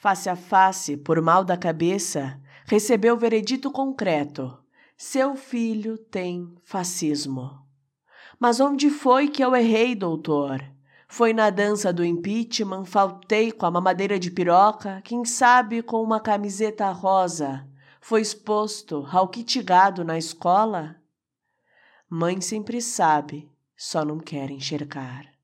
face a face, por mal da cabeça, recebeu o veredito concreto: seu filho tem fascismo. Mas onde foi que eu errei, doutor? Foi na dança do impeachment, faltei com a mamadeira de piroca, quem sabe com uma camiseta rosa. Foi exposto ralquitigado na escola? Mãe sempre sabe, só não quer enxergar.